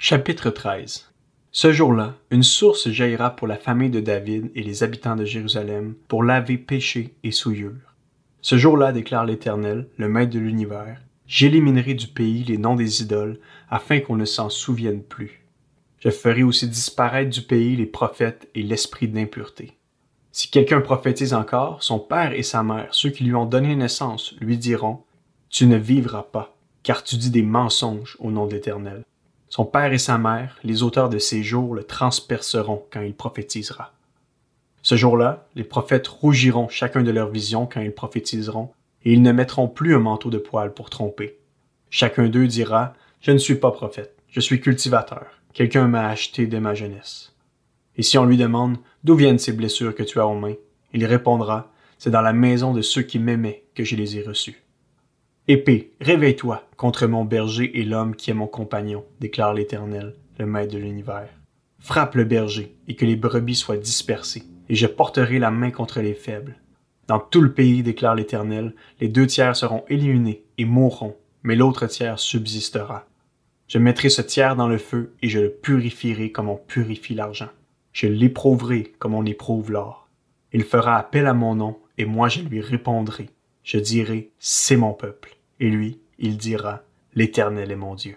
Chapitre 13 Ce jour-là, une source jaillira pour la famille de David et les habitants de Jérusalem pour laver péché et souillure. Ce jour-là, déclare l'Éternel, le Maître de l'univers, j'éliminerai du pays les noms des idoles, afin qu'on ne s'en souvienne plus. Je ferai aussi disparaître du pays les prophètes et l'esprit d'impureté. Si quelqu'un prophétise encore, son père et sa mère, ceux qui lui ont donné naissance, lui diront, Tu ne vivras pas, car tu dis des mensonges au nom de l'Éternel. Son père et sa mère, les auteurs de ces jours, le transperceront quand il prophétisera. Ce jour-là, les prophètes rougiront chacun de leur vision quand ils prophétiseront, et ils ne mettront plus un manteau de poil pour tromper. Chacun d'eux dira, Je ne suis pas prophète, je suis cultivateur, quelqu'un m'a acheté dès ma jeunesse. Et si on lui demande, D'où viennent ces blessures que tu as aux mains Il répondra, C'est dans la maison de ceux qui m'aimaient que je les ai reçues. Épée, réveille-toi contre mon berger et l'homme qui est mon compagnon, déclare l'Éternel, le Maître de l'univers. Frappe le berger, et que les brebis soient dispersées, et je porterai la main contre les faibles. Dans tout le pays, déclare l'Éternel, les deux tiers seront éliminés et mourront, mais l'autre tiers subsistera. Je mettrai ce tiers dans le feu, et je le purifierai comme on purifie l'argent. Je l'éprouverai comme on éprouve l'or. Il fera appel à mon nom, et moi je lui répondrai. Je dirai, c'est mon peuple. Et lui, il dira, L'Éternel est mon Dieu.